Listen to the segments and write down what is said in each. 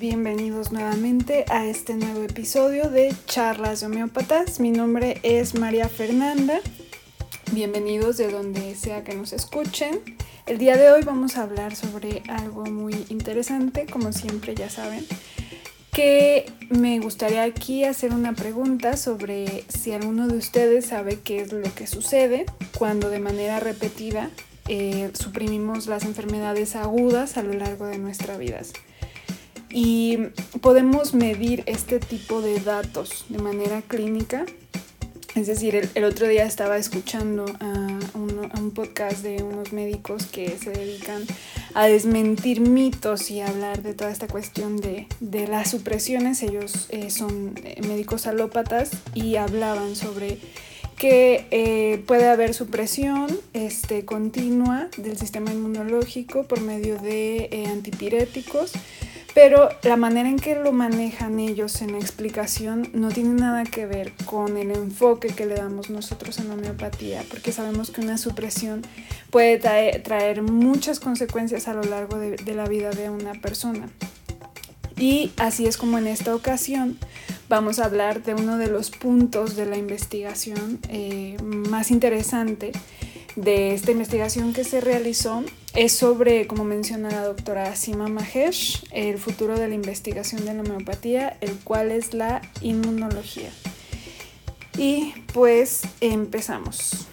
bienvenidos nuevamente a este nuevo episodio de Charlas de Homeópatas. Mi nombre es María Fernanda. Bienvenidos de donde sea que nos escuchen. El día de hoy vamos a hablar sobre algo muy interesante, como siempre ya saben, que me gustaría aquí hacer una pregunta sobre si alguno de ustedes sabe qué es lo que sucede cuando de manera repetida eh, suprimimos las enfermedades agudas a lo largo de nuestra vida. Y podemos medir este tipo de datos de manera clínica. Es decir, el, otro día estaba escuchando a un, podcast de unos médicos que se dedican a desmentir mitos y hablar de toda esta cuestión de, las supresiones. Ellos eh, son eh, médicos alópatas y hablaban sobre que eh, puede haber supresión este, continua del sistema inmunológico por medio de antipiréticos, pero la manera en que lo manejan ellos en la explicación no tiene nada que ver con el enfoque que le damos nosotros en homeopatía, porque sabemos que una supresión puede traer, muchas consecuencias a lo largo de la vida de una persona. Y así es como en esta ocasión vamos a hablar de uno de los puntos de la investigación eh, más interesante de esta investigación que se realizó. Es sobre, como menciona la doctora Sima Mahesh, el futuro de la investigación de la homeopatía, el cual es la inmunología. Y pues empezamos.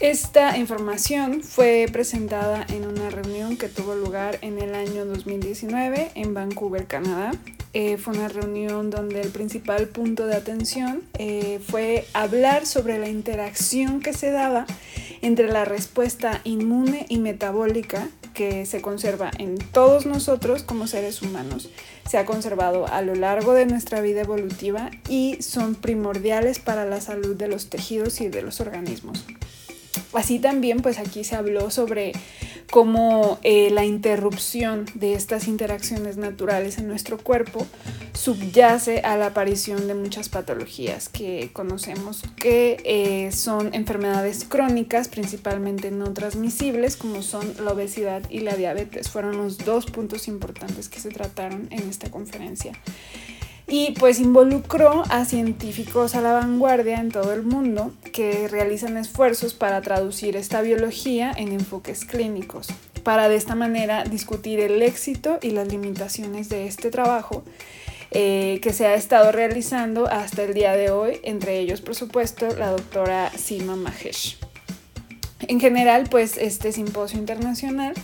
Esta información fue presentada en una reunión que tuvo lugar en el año 2019 en Vancouver, Canadá. Eh, fue una reunión donde el principal punto de atención eh, fue hablar sobre la interacción que se daba entre la respuesta inmune y metabólica que se conserva en todos nosotros como seres humanos. Se ha conservado a lo largo de nuestra vida evolutiva y son primordiales para la salud de los tejidos y de los organismos. Así también, pues aquí se habló sobre cómo eh, la interrupción de estas interacciones naturales en nuestro cuerpo subyace a la aparición de muchas patologías que conocemos que eh, son enfermedades crónicas, principalmente no transmisibles, como son la obesidad y la diabetes. Fueron los dos puntos importantes que se trataron en esta conferencia y pues involucró a científicos a la vanguardia en todo el mundo que realizan esfuerzos para traducir esta biología en enfoques clínicos, para de esta manera discutir el éxito y las limitaciones de este trabajo eh, que se ha estado realizando hasta el día de hoy, entre ellos por supuesto la doctora Sima Mahesh. En general, pues este simposio internacional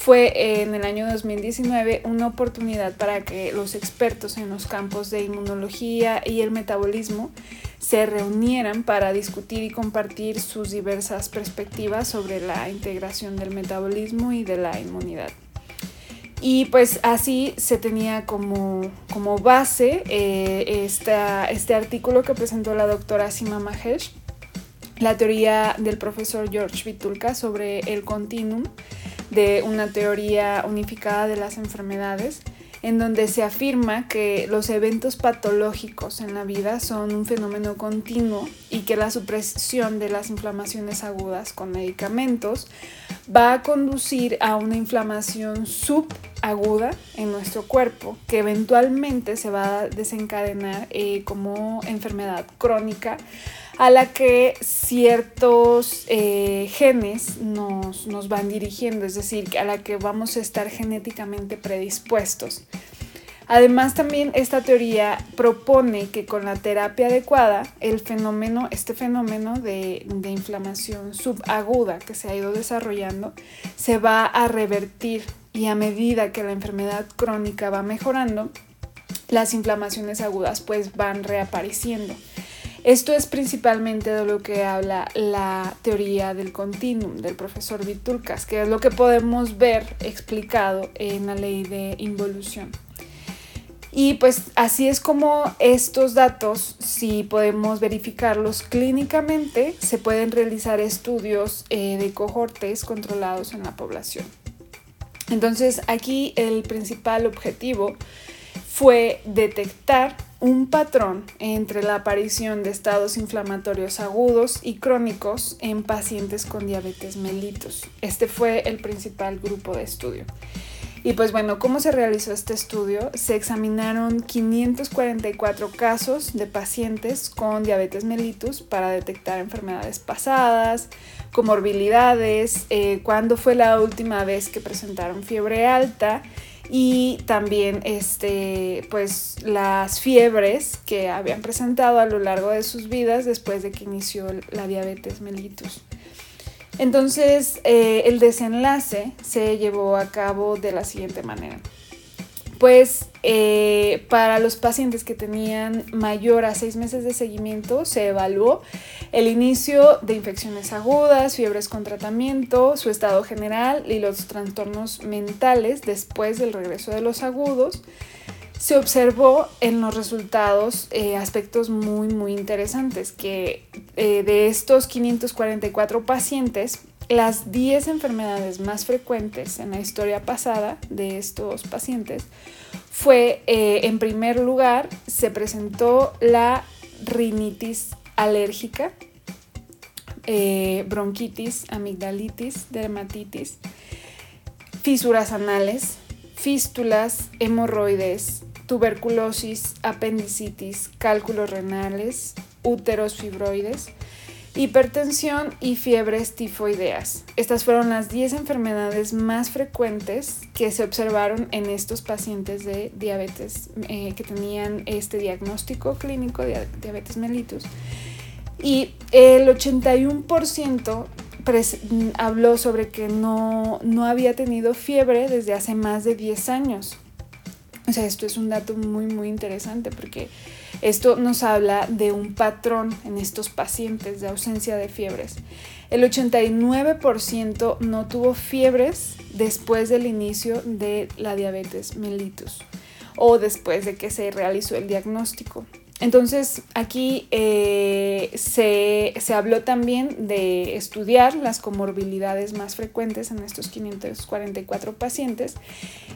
fue en el año 2019 una oportunidad para que los expertos en los campos de inmunología y el metabolismo se reunieran para discutir y compartir sus diversas perspectivas sobre la integración del metabolismo y de la inmunidad. Y pues así se tenía como, como base eh, este artículo que presentó la doctora Sima Mahesh, la teoría del profesor George Vitulka sobre el continuum de una teoría unificada de las enfermedades, en donde se afirma que los eventos patológicos en la vida son un fenómeno continuo y que la supresión de las inflamaciones agudas con medicamentos va a conducir a una inflamación subaguda en nuestro cuerpo que eventualmente se va a desencadenar eh, como enfermedad crónica a la que ciertos eh, genes nos, nos van dirigiendo, es decir, a la que vamos a estar genéticamente predispuestos. Además, también esta teoría propone que con la terapia adecuada, el fenómeno, este fenómeno de, de, inflamación subaguda que se ha ido desarrollando, se va a revertir y a medida que la enfermedad crónica va mejorando, las inflamaciones agudas pues van reapareciendo. Esto es principalmente de lo que habla la teoría del continuum del profesor Vitulcas, que es lo que podemos ver explicado en la ley de involución. Y pues así es como estos datos, si podemos verificarlos clínicamente, se pueden realizar estudios eh, de cohortes controlados en la población. Entonces aquí el principal objetivo fue detectar un patrón entre la aparición de estados inflamatorios agudos y crónicos en pacientes con diabetes mellitus. Este fue el principal grupo de estudio. Y pues bueno, ¿cómo se realizó este estudio? Se examinaron 544 casos de pacientes con diabetes mellitus para detectar enfermedades pasadas, comorbilidades, eh, cuándo fue la última vez que presentaron fiebre alta y también este, pues, las fiebres que habían presentado a lo largo de sus vidas después de que inició la diabetes mellitus. Entonces, eh, el desenlace se llevó a cabo de la siguiente manera. Pues eh, para los pacientes que tenían mayor a seis meses de seguimiento se evaluó el inicio de infecciones agudas, fiebres con tratamiento, su estado general y los trastornos mentales después del regreso de los agudos. Se observó en los resultados eh, aspectos muy muy interesantes que eh, de estos 544 pacientes las 10 enfermedades más frecuentes en la historia pasada de estos pacientes fue, eh, en primer lugar, se presentó la rinitis alérgica, eh, bronquitis, amigdalitis, dermatitis, fisuras anales, fístulas, hemorroides, tuberculosis, apendicitis, cálculos renales, úteros fibroides, hipertensión y fiebres tifoideas. Estas fueron las 10 enfermedades más frecuentes que se observaron en estos pacientes de diabetes eh, que tenían este diagnóstico clínico de diabetes mellitus. Y el 81% habló sobre que no, no había tenido fiebre desde hace más de 10 años. O sea, esto es un dato muy, muy interesante porque esto nos habla de un patrón en estos pacientes de ausencia de fiebres. El 89% no tuvo fiebres después del inicio de la diabetes mellitus o después de que se realizó el diagnóstico. Entonces aquí eh, se, se, habló también de estudiar las comorbilidades más frecuentes en estos 544 pacientes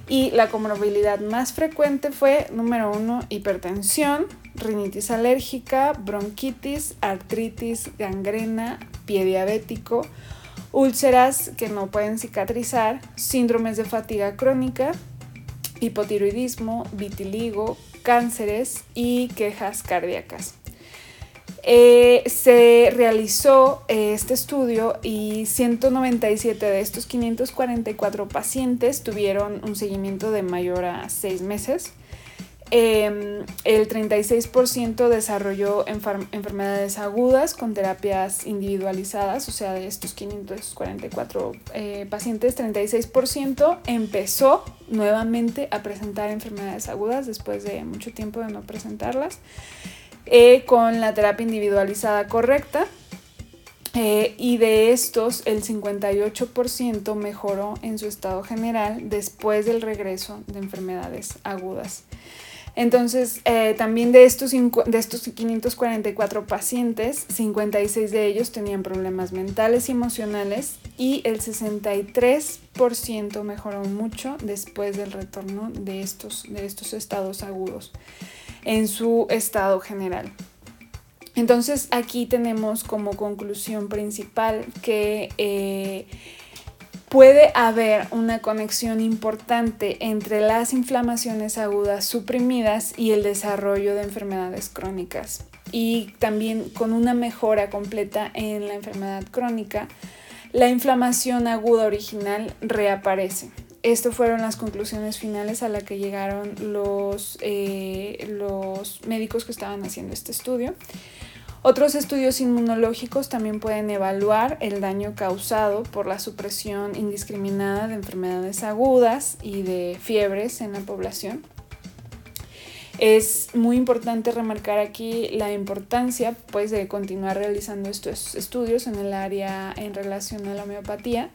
y la comorbilidad más frecuente fue número uno, hipertensión, rinitis alérgica, bronquitis, artritis, gangrena, pie diabético, úlceras que no pueden cicatrizar, síndromes de fatiga crónica, hipotiroidismo, vitiligo, cánceres y quejas cardíacas. Eh, se realizó eh, este estudio y 197 de estos 544 pacientes tuvieron un seguimiento de mayor a 6 meses. Em, el 36% desarrolló enfermedades agudas con terapias individualizadas, o sea, de estos 544 eh, pacientes, 36% empezó nuevamente a presentar enfermedades agudas después de mucho tiempo de no presentarlas, eh, con la terapia individualizada correcta. Eh, y de estos, el 58% mejoró en su estado general después del regreso de enfermedades agudas. Entonces, eh, también de estos, de estos 544 pacientes, 56 de ellos tenían problemas mentales y emocionales y el 63% mejoró mucho después del retorno de estos, de estos estados agudos en su estado general. Entonces aquí tenemos como conclusión principal que eh, puede haber una conexión importante entre las inflamaciones agudas suprimidas y el desarrollo de enfermedades crónicas. Y también con una mejora completa en la enfermedad crónica, la inflamación aguda original reaparece. Estas fueron las conclusiones finales a las que llegaron los, eh, los médicos que estaban haciendo este estudio. Otros estudios inmunológicos también pueden evaluar el daño causado por la supresión indiscriminada de enfermedades agudas y de fiebres en la población. Es muy importante remarcar aquí la importancia pues, de continuar realizando estos estudios en el área en relación a la homeopatía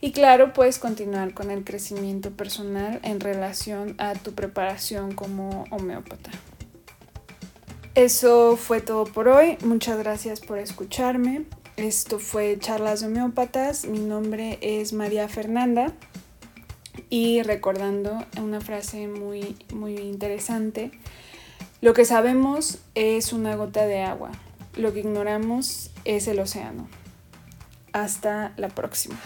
y claro, puedes continuar con el crecimiento personal en relación a tu preparación como homeópata. Eso fue todo por hoy. Muchas gracias por escucharme. Esto fue Charlas de Homeópatas. Mi nombre es María Fernanda. Y recordando una frase muy, muy interesante, lo que sabemos es una gota de agua, lo que ignoramos es el océano. Hasta la próxima.